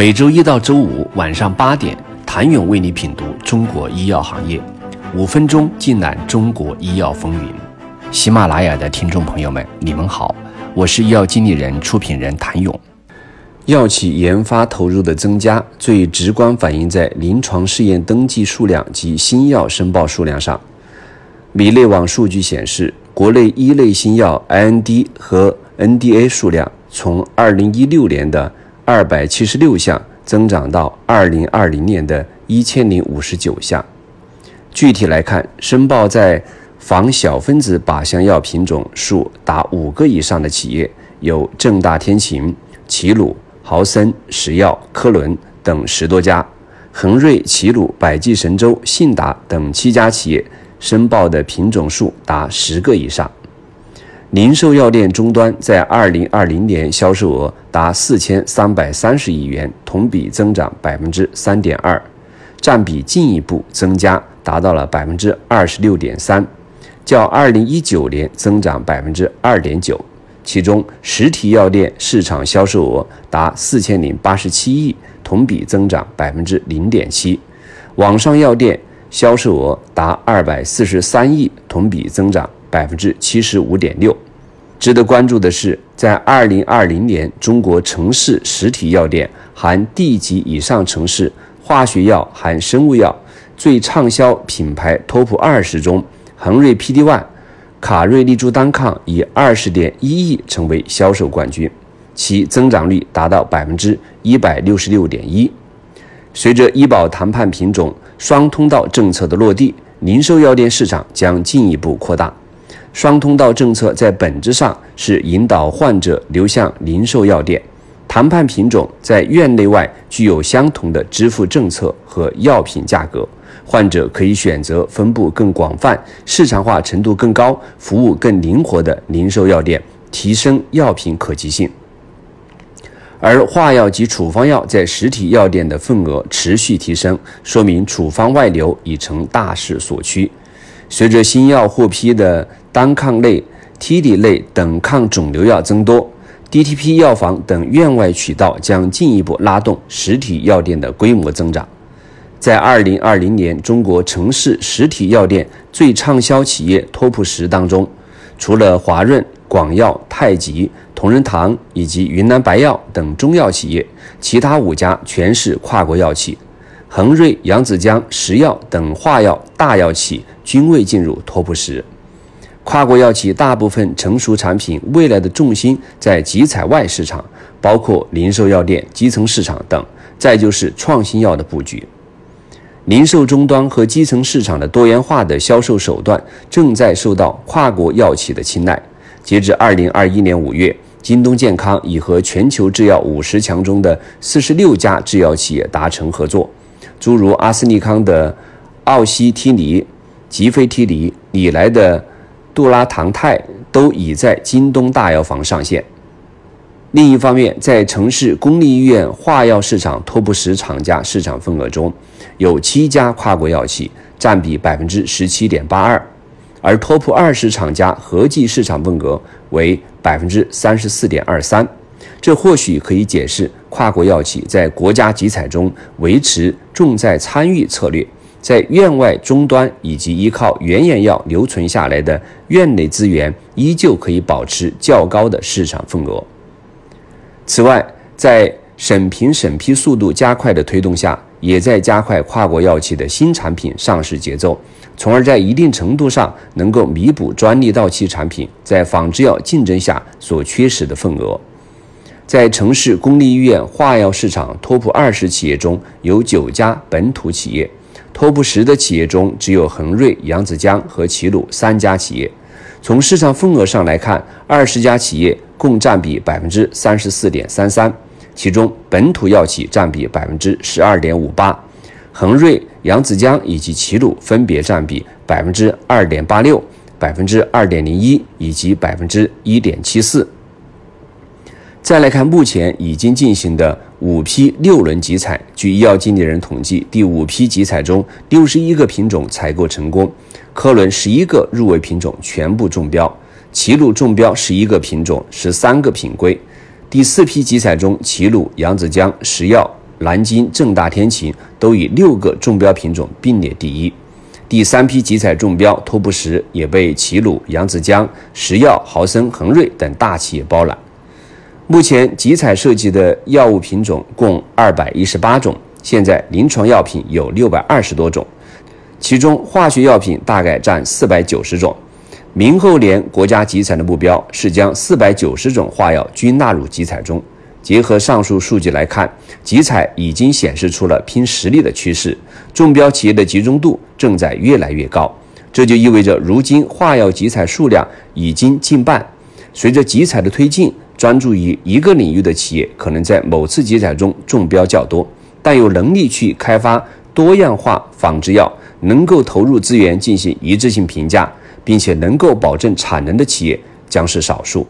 每周一到周五晚上八点，谭勇为你品读中国医药行业，五分钟尽览中国医药风云。喜马拉雅的听众朋友们，你们好，我是医药经理人、出品人谭勇。药企研发投入的增加，最直观反映在临床试验登记数量及新药申报数量上。米内网数据显示，国内一类新药 IND 和 NDA 数量从2016年的二百七十六项增长到二零二零年的一千零五十九项。具体来看，申报在仿小分子靶向药品种数达五个以上的企业有正大天晴、齐鲁、豪森、石药、科伦等十多家；恒瑞、齐鲁、百济神州、信达等七家企业申报的品种数达十个以上。零售药店终端在二零二零年销售额达四千三百三十亿元，同比增长百分之三点二，占比进一步增加，达到了百分之二十六点三，较二零一九年增长百分之二点九。其中，实体药店市场销售额达四千零八十七亿，同比增长百分之零点七；网上药店销售额达二百四十三亿，同比增长。百分之七十五点六。值得关注的是，在二零二零年，中国城市实体药店含地级以上城市化学药含生物药最畅销品牌 TOP 二十中，恒瑞 PD One、卡瑞利珠单抗以二十点一亿成为销售冠军，其增长率达到百分之一百六十六点一。随着医保谈判品种双通道政策的落地，零售药店市场将进一步扩大。双通道政策在本质上是引导患者流向零售药店，谈判品种在院内外具有相同的支付政策和药品价格，患者可以选择分布更广泛、市场化程度更高、服务更灵活的零售药店，提升药品可及性。而化药及处方药在实体药店的份额持续提升，说明处方外流已成大势所趋。随着新药获批的单抗类、替里类等抗肿瘤药增多，DTP 药房等院外渠道将进一步拉动实体药店的规模增长。在2020年中国城市实体药店最畅销企业 TOP 十当中，除了华润、广药、太极、同仁堂以及云南白药等中药企业，其他五家全是跨国药企。恒瑞、扬子江、石药等化药大药企均未进入 TOP 十。跨国药企大部分成熟产品未来的重心在集采外市场，包括零售药店、基层市场等。再就是创新药的布局。零售终端和基层市场的多元化的销售手段正在受到跨国药企的青睐。截至二零二一年五月，京东健康已和全球制药五十强中的四十六家制药企业达成合作。诸如阿斯利康的奥西替尼、吉非替尼、李来的杜拉糖肽都已在京东大药房上线。另一方面，在城市公立医院化药市场 TOP 十厂家市场份额中，有七家跨国药企，占比百分之十七点八二，而 TOP 二十厂家合计市场份额为百分之三十四点二三。这或许可以解释跨国药企在国家集采中维持重在参与策略，在院外终端以及依靠原研药留存下来的院内资源，依旧可以保持较高的市场份额。此外，在审评审批速度加快的推动下，也在加快跨国药企的新产品上市节奏，从而在一定程度上能够弥补专利到期产品在仿制药竞争下所缺失的份额。在城市公立医院化药市场 TOP 二十企业中有九家本土企业，TOP 十的企业中只有恒瑞、扬子江和齐鲁三家企业。从市场份额上来看，二十家企业共占比百分之三十四点三三，其中本土药企占比百分之十二点五八，恒瑞、扬子江以及齐鲁分别占比百分之二点八六、百分之二点零一以及百分之一点七四。再来看目前已经进行的五批六轮集采，据医药经理人统计，第五批集采中六十一个品种采购成功，科伦十一个入围品种全部中标，齐鲁中标十一个品种，十三个品规。第四批集采中，齐鲁、扬子江、石药、南京正大天晴都以六个中标品种并列第一。第三批集采中标，托布什也被齐鲁、扬子江、石药、豪森、恒瑞等大企业包揽。目前集采涉及的药物品种共二百一十八种，现在临床药品有六百二十多种，其中化学药品大概占四百九十种。明后年国家集采的目标是将四百九十种化药均纳入集采中。结合上述数据来看，集采已经显示出了拼实力的趋势，中标企业的集中度正在越来越高。这就意味着，如今化药集采数量已经近半。随着集采的推进，专注于一个领域的企业可能在某次集采中中标较多，但有能力去开发多样化仿制药、能够投入资源进行一致性评价，并且能够保证产能的企业将是少数。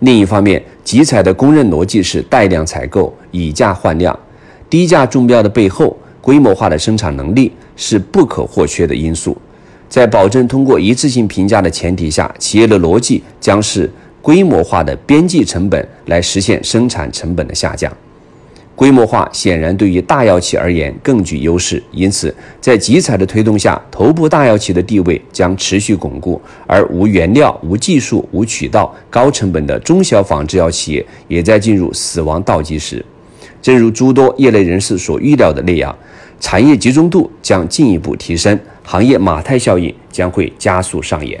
另一方面，集采的公认逻辑是带量采购，以价换量。低价中标的背后，规模化的生产能力是不可或缺的因素。在保证通过一次性评价的前提下，企业的逻辑将是规模化的边际成本来实现生产成本的下降。规模化显然对于大药企而言更具优势，因此在集采的推动下，头部大药企的地位将持续巩固，而无原料、无技术、无渠道、高成本的中小仿制药企业也在进入死亡倒计时。正如诸多业内人士所预料的那样，产业集中度将进一步提升，行业马太效应将会加速上演。